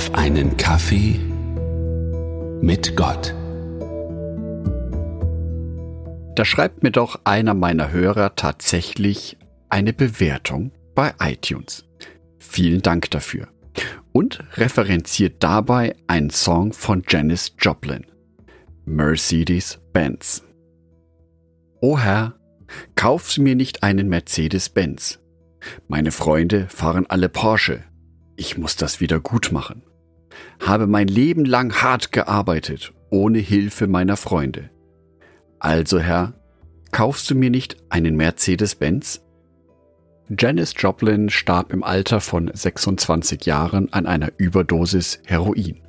auf einen Kaffee mit Gott. Da schreibt mir doch einer meiner Hörer tatsächlich eine Bewertung bei iTunes. Vielen Dank dafür. Und referenziert dabei einen Song von Janis Joplin, Mercedes-Benz. O Herr, kauf mir nicht einen Mercedes-Benz. Meine Freunde fahren alle Porsche. Ich muss das wieder gut machen. Habe mein Leben lang hart gearbeitet, ohne Hilfe meiner Freunde. Also Herr, kaufst du mir nicht einen Mercedes-Benz? Janis Joplin starb im Alter von 26 Jahren an einer Überdosis Heroin.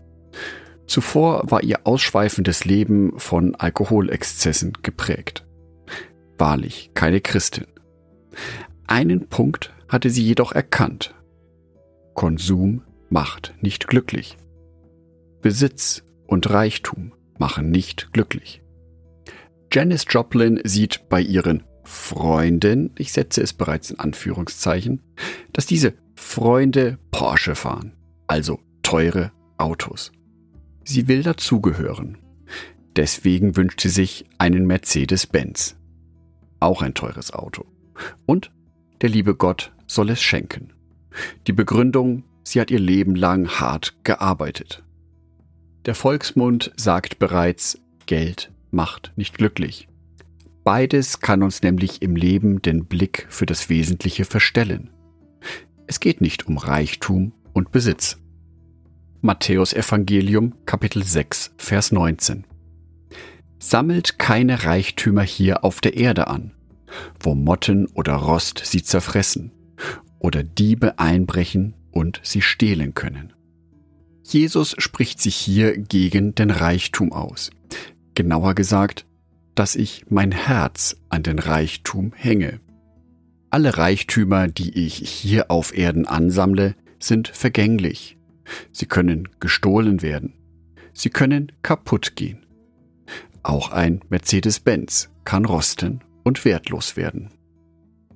Zuvor war ihr ausschweifendes Leben von Alkoholexzessen geprägt. Wahrlich keine Christin. Einen Punkt hatte sie jedoch erkannt. Konsum macht nicht glücklich. Besitz und Reichtum machen nicht glücklich. Janis Joplin sieht bei ihren Freunden, ich setze es bereits in Anführungszeichen, dass diese Freunde Porsche fahren, also teure Autos. Sie will dazugehören. Deswegen wünscht sie sich einen Mercedes-Benz. Auch ein teures Auto. Und der liebe Gott soll es schenken. Die Begründung, sie hat ihr Leben lang hart gearbeitet. Der Volksmund sagt bereits, Geld macht nicht glücklich. Beides kann uns nämlich im Leben den Blick für das Wesentliche verstellen. Es geht nicht um Reichtum und Besitz. Matthäus Evangelium Kapitel 6 Vers 19 Sammelt keine Reichtümer hier auf der Erde an, wo Motten oder Rost sie zerfressen oder Diebe einbrechen und sie stehlen können. Jesus spricht sich hier gegen den Reichtum aus. Genauer gesagt, dass ich mein Herz an den Reichtum hänge. Alle Reichtümer, die ich hier auf Erden ansammle, sind vergänglich. Sie können gestohlen werden. Sie können kaputt gehen. Auch ein Mercedes-Benz kann rosten und wertlos werden.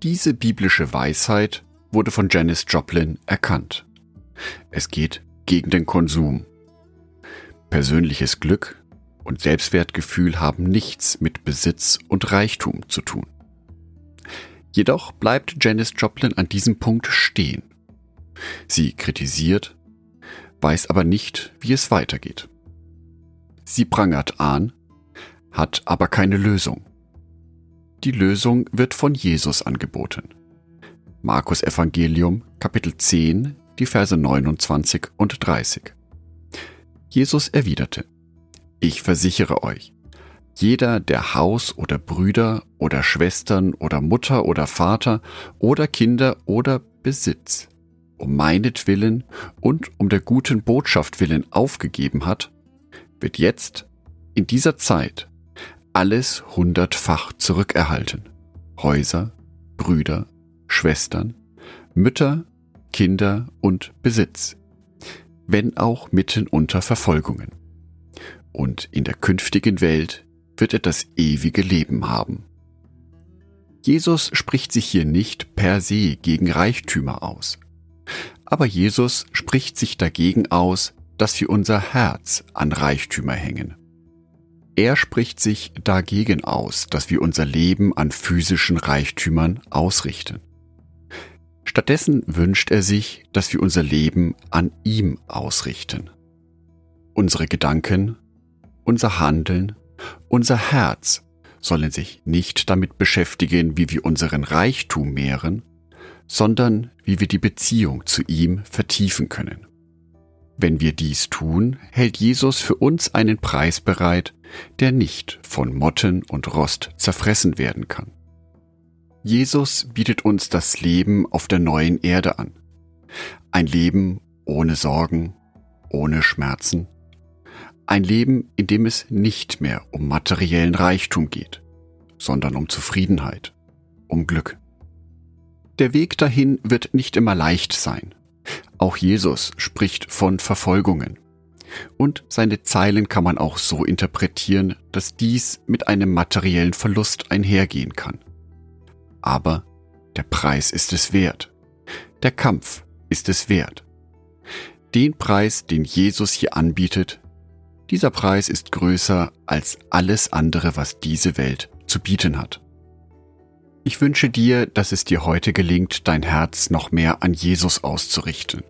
Diese biblische Weisheit wurde von Janis Joplin erkannt. Es geht gegen den Konsum. Persönliches Glück und Selbstwertgefühl haben nichts mit Besitz und Reichtum zu tun. Jedoch bleibt Janis Joplin an diesem Punkt stehen. Sie kritisiert, weiß aber nicht, wie es weitergeht. Sie prangert an, hat aber keine Lösung. Die Lösung wird von Jesus angeboten. Markus Evangelium Kapitel 10, die Verse 29 und 30. Jesus erwiderte, Ich versichere euch, jeder, der Haus oder Brüder oder Schwestern oder Mutter oder Vater oder Kinder oder Besitz um meinetwillen und um der guten Botschaft willen aufgegeben hat, wird jetzt in dieser Zeit alles hundertfach zurückerhalten. Häuser, Brüder, Schwestern, Mütter, Kinder und Besitz, wenn auch mitten unter Verfolgungen. Und in der künftigen Welt wird er das ewige Leben haben. Jesus spricht sich hier nicht per se gegen Reichtümer aus. Aber Jesus spricht sich dagegen aus, dass wir unser Herz an Reichtümer hängen. Er spricht sich dagegen aus, dass wir unser Leben an physischen Reichtümern ausrichten. Stattdessen wünscht er sich, dass wir unser Leben an ihm ausrichten. Unsere Gedanken, unser Handeln, unser Herz sollen sich nicht damit beschäftigen, wie wir unseren Reichtum mehren, sondern wie wir die Beziehung zu ihm vertiefen können. Wenn wir dies tun, hält Jesus für uns einen Preis bereit, der nicht von Motten und Rost zerfressen werden kann. Jesus bietet uns das Leben auf der neuen Erde an. Ein Leben ohne Sorgen, ohne Schmerzen. Ein Leben, in dem es nicht mehr um materiellen Reichtum geht, sondern um Zufriedenheit, um Glück. Der Weg dahin wird nicht immer leicht sein. Auch Jesus spricht von Verfolgungen. Und seine Zeilen kann man auch so interpretieren, dass dies mit einem materiellen Verlust einhergehen kann. Aber der Preis ist es wert. Der Kampf ist es wert. den Preis, den Jesus hier anbietet, dieser Preis ist größer als alles andere, was diese Welt zu bieten hat. Ich wünsche dir, dass es dir heute gelingt, dein Herz noch mehr an Jesus auszurichten,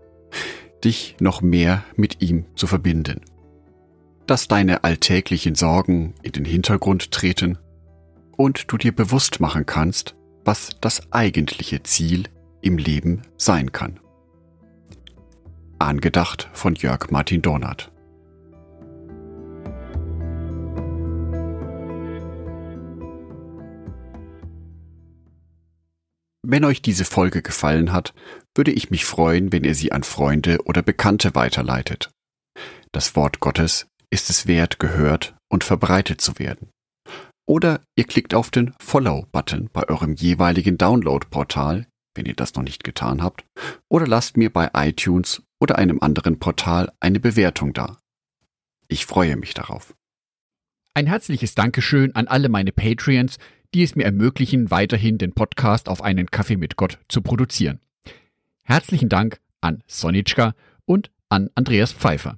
dich noch mehr mit ihm zu verbinden, dass deine alltäglichen Sorgen in den Hintergrund treten und du dir bewusst machen kannst, was das eigentliche Ziel im Leben sein kann. Angedacht von Jörg Martin Donat. Wenn euch diese Folge gefallen hat, würde ich mich freuen, wenn ihr sie an Freunde oder Bekannte weiterleitet. Das Wort Gottes ist es wert, gehört und verbreitet zu werden. Oder ihr klickt auf den Follow-Button bei eurem jeweiligen Download-Portal, wenn ihr das noch nicht getan habt, oder lasst mir bei iTunes oder einem anderen Portal eine Bewertung da. Ich freue mich darauf. Ein herzliches Dankeschön an alle meine Patreons, die es mir ermöglichen, weiterhin den Podcast auf einen Kaffee mit Gott zu produzieren. Herzlichen Dank an Sonitschka und an Andreas Pfeiffer.